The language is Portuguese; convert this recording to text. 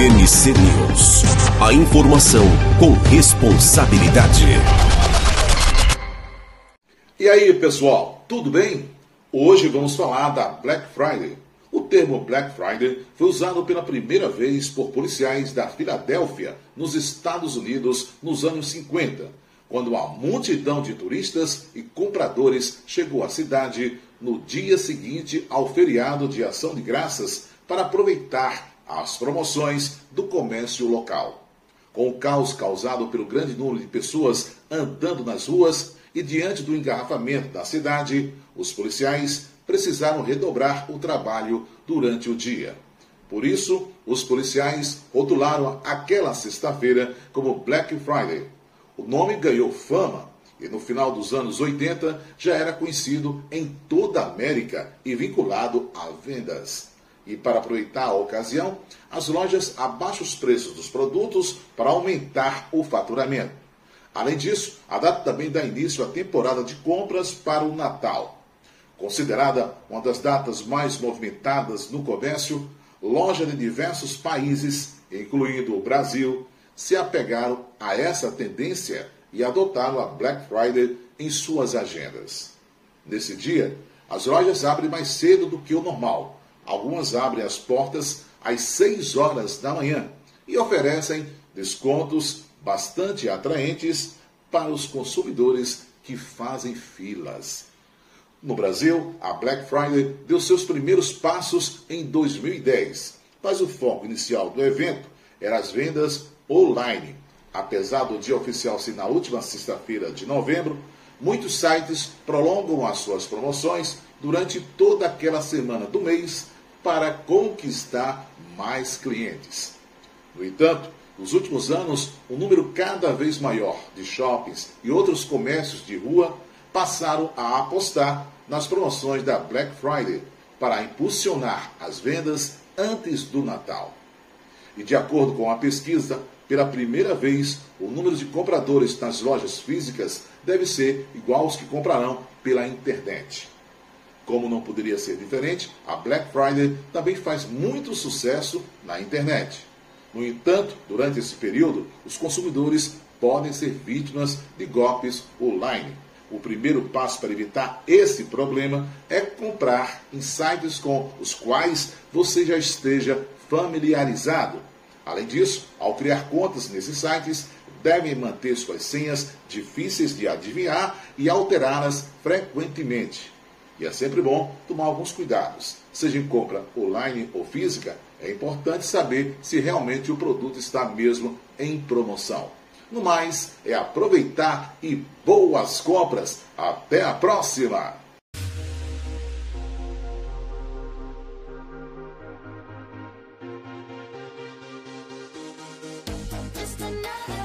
MC News. A informação com responsabilidade. E aí, pessoal, tudo bem? Hoje vamos falar da Black Friday. O termo Black Friday foi usado pela primeira vez por policiais da Filadélfia, nos Estados Unidos, nos anos 50, quando a multidão de turistas e compradores chegou à cidade no dia seguinte ao feriado de Ação de Graças para aproveitar as promoções do comércio local. Com o caos causado pelo grande número de pessoas andando nas ruas e diante do engarrafamento da cidade, os policiais precisaram redobrar o trabalho durante o dia. Por isso, os policiais rotularam aquela sexta-feira como Black Friday. O nome ganhou fama e no final dos anos 80 já era conhecido em toda a América e vinculado a vendas. E para aproveitar a ocasião, as lojas abaixam os preços dos produtos para aumentar o faturamento. Além disso, a data também dá início à temporada de compras para o Natal. Considerada uma das datas mais movimentadas no comércio, lojas de diversos países, incluindo o Brasil, se apegaram a essa tendência e adotaram a Black Friday em suas agendas. Nesse dia, as lojas abrem mais cedo do que o normal. Algumas abrem as portas às 6 horas da manhã e oferecem descontos bastante atraentes para os consumidores que fazem filas. No Brasil, a Black Friday deu seus primeiros passos em 2010, mas o foco inicial do evento era as vendas online. Apesar do dia oficial ser na última sexta-feira de novembro, muitos sites prolongam as suas promoções durante toda aquela semana do mês para conquistar mais clientes. No entanto, nos últimos anos, um número cada vez maior de shoppings e outros comércios de rua passaram a apostar nas promoções da Black Friday para impulsionar as vendas antes do Natal. E de acordo com a pesquisa, pela primeira vez, o número de compradores nas lojas físicas deve ser igual aos que comprarão pela internet. Como não poderia ser diferente, a Black Friday também faz muito sucesso na internet. No entanto, durante esse período, os consumidores podem ser vítimas de golpes online o primeiro passo para evitar esse problema é comprar em sites com os quais você já esteja familiarizado. Além disso, ao criar contas nesses sites, devem manter suas senhas difíceis de adivinhar e alterá-las frequentemente. E é sempre bom tomar alguns cuidados. Seja em compra online ou física, é importante saber se realmente o produto está mesmo em promoção. No mais, é aproveitar e boas compras. Até a próxima! Another